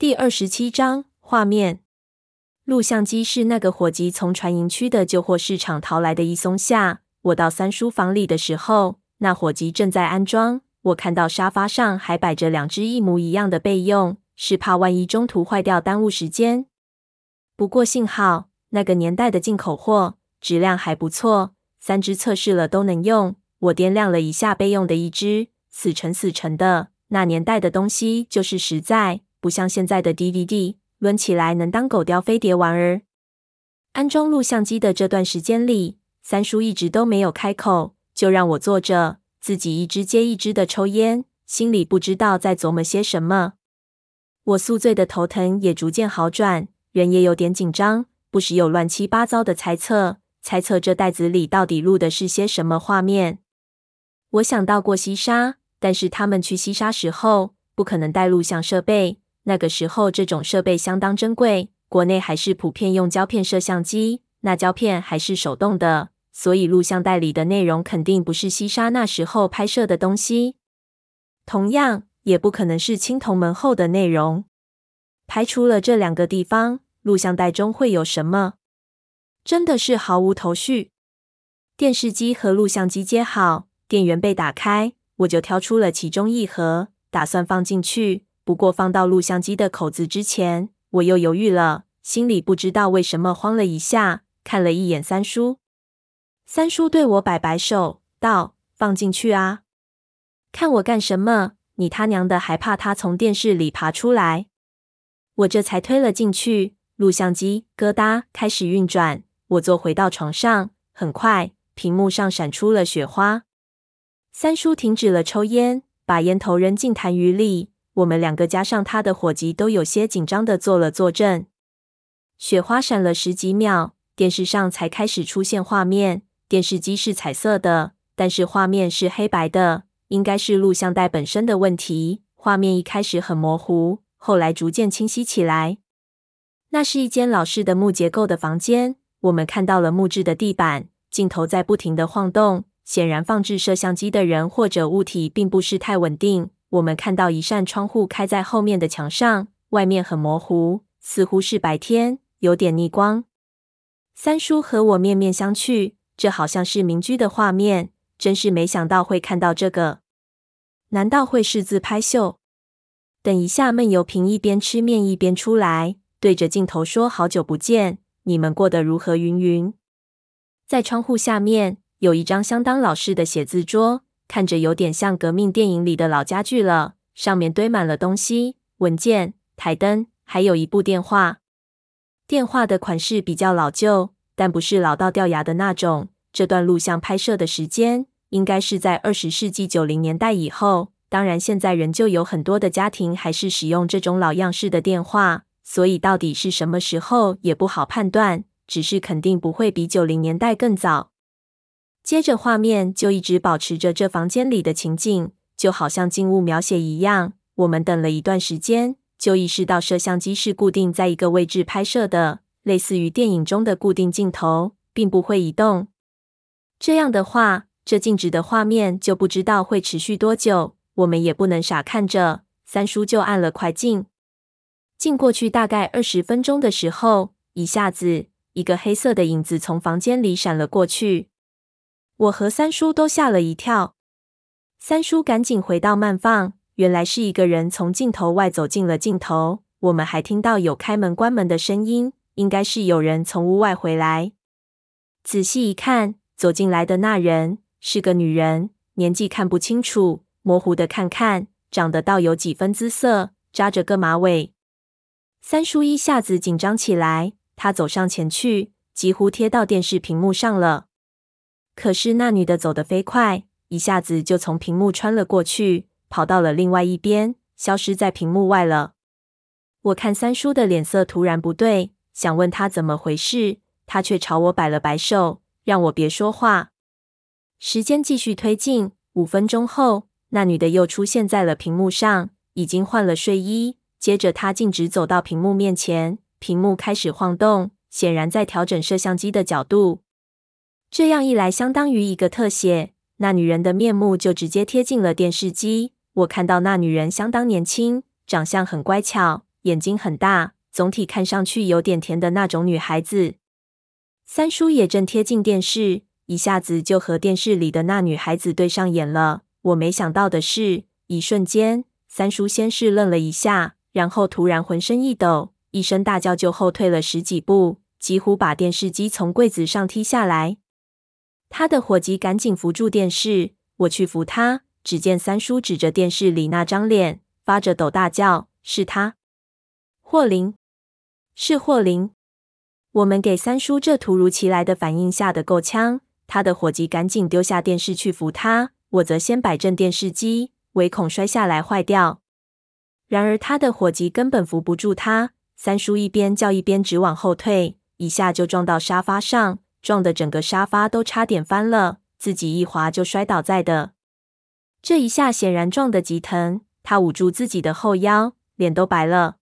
第二十七章画面。录像机是那个伙计从船营区的旧货市场淘来的。一松下，我到三叔房里的时候，那伙计正在安装。我看到沙发上还摆着两只一模一样的备用，是怕万一中途坏掉耽误时间。不过幸好那个年代的进口货质量还不错，三只测试了都能用。我掂量了一下备用的一只，死沉死沉的。那年代的东西就是实在，不像现在的 DVD，抡起来能当狗叼飞碟玩儿。安装录像机的这段时间里，三叔一直都没有开口，就让我坐着。自己一支接一支的抽烟，心里不知道在琢磨些什么。我宿醉的头疼也逐渐好转，人也有点紧张，不时有乱七八糟的猜测，猜测这袋子里到底录的是些什么画面。我想到过西沙，但是他们去西沙时候不可能带录像设备，那个时候这种设备相当珍贵，国内还是普遍用胶片摄像机，那胶片还是手动的。所以录像带里的内容肯定不是西沙那时候拍摄的东西，同样也不可能是青铜门后的内容。排除了这两个地方，录像带中会有什么？真的是毫无头绪。电视机和录像机接好，电源被打开，我就挑出了其中一盒，打算放进去。不过放到录像机的口子之前，我又犹豫了，心里不知道为什么慌了一下，看了一眼三叔。三叔对我摆摆手，道：“放进去啊！看我干什么？你他娘的还怕他从电视里爬出来？”我这才推了进去，录像机咯哒开始运转。我坐回到床上，很快屏幕上闪出了雪花。三叔停止了抽烟，把烟头扔进痰盂里。我们两个加上他的伙计都有些紧张的做了坐镇。雪花闪了十几秒，电视上才开始出现画面。电视机是彩色的，但是画面是黑白的，应该是录像带本身的问题。画面一开始很模糊，后来逐渐清晰起来。那是一间老式的木结构的房间，我们看到了木质的地板，镜头在不停的晃动，显然放置摄像机的人或者物体并不是太稳定。我们看到一扇窗户开在后面的墙上，外面很模糊，似乎是白天，有点逆光。三叔和我面面相觑。这好像是民居的画面，真是没想到会看到这个。难道会是自拍秀？等一下，闷油瓶一边吃面一边出来，对着镜头说：“好久不见，你们过得如何？”云云。在窗户下面有一张相当老式的写字桌，看着有点像革命电影里的老家具了。上面堆满了东西、文件、台灯，还有一部电话。电话的款式比较老旧。但不是老到掉牙的那种。这段录像拍摄的时间应该是在二十世纪九零年代以后。当然，现在仍旧有很多的家庭还是使用这种老样式的电话，所以到底是什么时候也不好判断。只是肯定不会比九零年代更早。接着画面就一直保持着这房间里的情景，就好像静物描写一样。我们等了一段时间，就意识到摄像机是固定在一个位置拍摄的。类似于电影中的固定镜头，并不会移动。这样的话，这静止的画面就不知道会持续多久。我们也不能傻看着。三叔就按了快进。进过去大概二十分钟的时候，一下子一个黑色的影子从房间里闪了过去。我和三叔都吓了一跳。三叔赶紧回到慢放，原来是一个人从镜头外走进了镜头。我们还听到有开门关门的声音。应该是有人从屋外回来。仔细一看，走进来的那人是个女人，年纪看不清楚，模糊的看看，长得倒有几分姿色，扎着个马尾。三叔一下子紧张起来，他走上前去，几乎贴到电视屏幕上了。可是那女的走得飞快，一下子就从屏幕穿了过去，跑到了另外一边，消失在屏幕外了。我看三叔的脸色突然不对。想问他怎么回事，他却朝我摆了摆手，让我别说话。时间继续推进，五分钟后，那女的又出现在了屏幕上，已经换了睡衣。接着，她径直走到屏幕面前，屏幕开始晃动，显然在调整摄像机的角度。这样一来，相当于一个特写，那女人的面目就直接贴近了电视机。我看到那女人相当年轻，长相很乖巧，眼睛很大，总体看上去有点甜的那种女孩子。三叔也正贴近电视，一下子就和电视里的那女孩子对上眼了。我没想到的是，一瞬间，三叔先是愣了一下，然后突然浑身一抖，一声大叫，就后退了十几步，几乎把电视机从柜子上踢下来。他的伙计赶紧扶住电视，我去扶他，只见三叔指着电视里那张脸，发着抖大叫：“是他，霍林，是霍林！”我们给三叔这突如其来的反应吓得够呛，他的伙计赶紧丢下电视去扶他，我则先摆正电视机，唯恐摔下来坏掉。然而他的伙计根本扶不住他，三叔一边叫一边直往后退，一下就撞到沙发上，撞得整个沙发都差点翻了，自己一滑就摔倒在的。这一下显然撞得极疼，他捂住自己的后腰，脸都白了。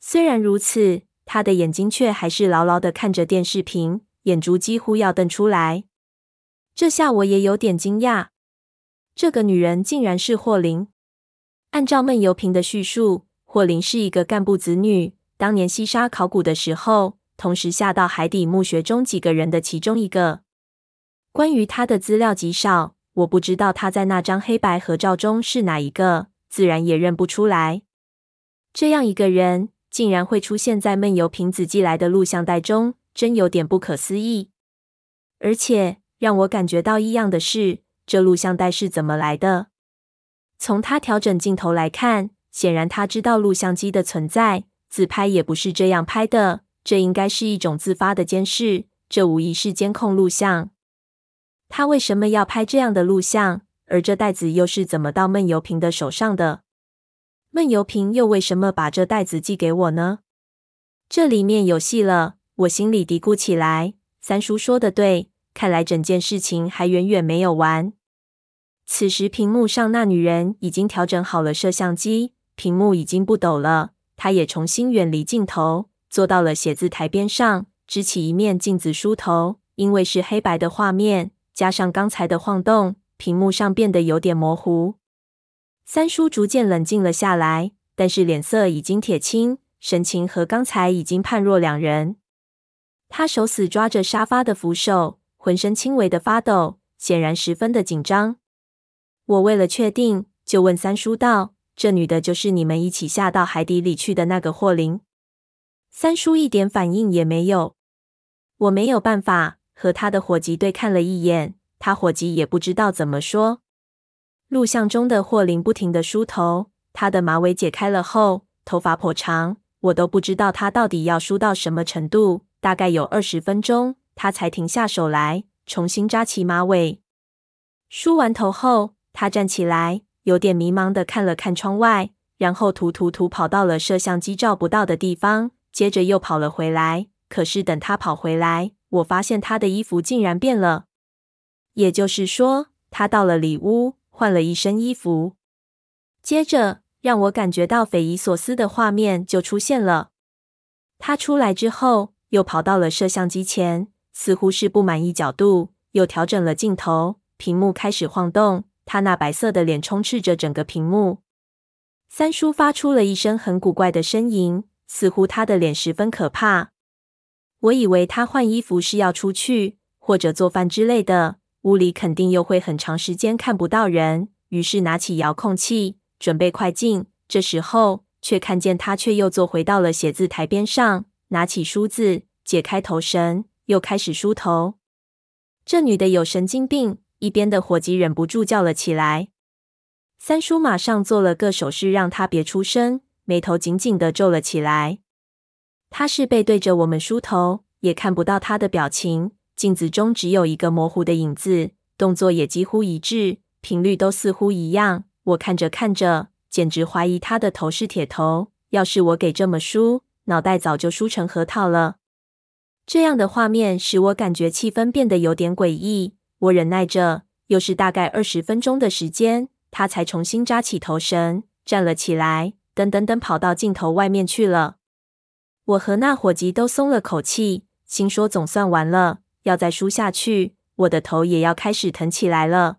虽然如此。他的眼睛却还是牢牢的看着电视屏，眼珠几乎要瞪出来。这下我也有点惊讶，这个女人竟然是霍林。按照闷油瓶的叙述，霍林是一个干部子女，当年西沙考古的时候，同时下到海底墓穴中几个人的其中一个。关于他的资料极少，我不知道他在那张黑白合照中是哪一个，自然也认不出来。这样一个人。竟然会出现在闷油瓶子寄来的录像带中，真有点不可思议。而且让我感觉到异样的是，这录像带是怎么来的？从他调整镜头来看，显然他知道录像机的存在，自拍也不是这样拍的。这应该是一种自发的监视，这无疑是监控录像。他为什么要拍这样的录像？而这袋子又是怎么到闷油瓶的手上的？闷油瓶又为什么把这袋子寄给我呢？这里面有戏了，我心里嘀咕起来。三叔说的对，看来整件事情还远远没有完。此时屏幕上那女人已经调整好了摄像机，屏幕已经不抖了。她也重新远离镜头，坐到了写字台边上，支起一面镜子梳头。因为是黑白的画面，加上刚才的晃动，屏幕上变得有点模糊。三叔逐渐冷静了下来，但是脸色已经铁青，神情和刚才已经判若两人。他手死抓着沙发的扶手，浑身轻微的发抖，显然十分的紧张。我为了确定，就问三叔道：“这女的就是你们一起下到海底里去的那个霍林？”三叔一点反应也没有。我没有办法和他的伙计对看了一眼，他伙计也不知道怎么说。录像中的霍林不停地梳头，他的马尾解开了后，头发颇长，我都不知道他到底要梳到什么程度。大概有二十分钟，他才停下手来，重新扎起马尾。梳完头后，他站起来，有点迷茫地看了看窗外，然后突突突跑到了摄像机照不到的地方，接着又跑了回来。可是等他跑回来，我发现他的衣服竟然变了，也就是说，他到了里屋。换了一身衣服，接着让我感觉到匪夷所思的画面就出现了。他出来之后，又跑到了摄像机前，似乎是不满意角度，又调整了镜头，屏幕开始晃动。他那白色的脸充斥着整个屏幕。三叔发出了一声很古怪的呻吟，似乎他的脸十分可怕。我以为他换衣服是要出去，或者做饭之类的。屋里肯定又会很长时间看不到人，于是拿起遥控器准备快进。这时候，却看见他却又坐回到了写字台边上，拿起梳子解开头绳，又开始梳头。这女的有神经病！一边的伙计忍不住叫了起来。三叔马上做了个手势，让他别出声，眉头紧紧地皱了起来。他是背对着我们梳头，也看不到他的表情。镜子中只有一个模糊的影子，动作也几乎一致，频率都似乎一样。我看着看着，简直怀疑他的头是铁头。要是我给这么梳，脑袋早就梳成核桃了。这样的画面使我感觉气氛变得有点诡异。我忍耐着，又是大概二十分钟的时间，他才重新扎起头绳，站了起来，噔噔噔跑到镜头外面去了。我和那伙计都松了口气，心说总算完了。要再梳下去，我的头也要开始疼起来了。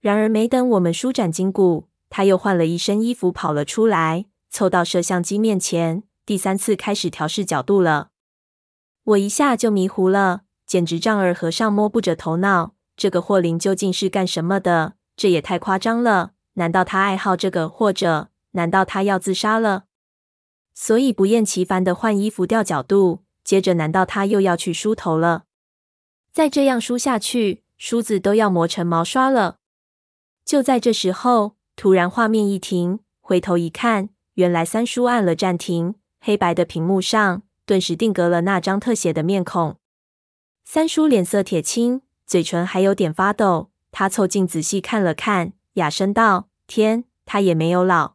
然而，没等我们舒展筋骨，他又换了一身衣服跑了出来，凑到摄像机面前，第三次开始调试角度了。我一下就迷糊了，简直丈二和尚摸不着头脑。这个霍林究竟是干什么的？这也太夸张了！难道他爱好这个？或者，难道他要自杀了？所以不厌其烦的换衣服、调角度，接着难道他又要去梳头了？再这样梳下去，梳子都要磨成毛刷了。就在这时候，突然画面一停，回头一看，原来三叔按了暂停，黑白的屏幕上顿时定格了那张特写的面孔。三叔脸色铁青，嘴唇还有点发抖。他凑近仔细看了看，哑声道：“天，他也没有老。”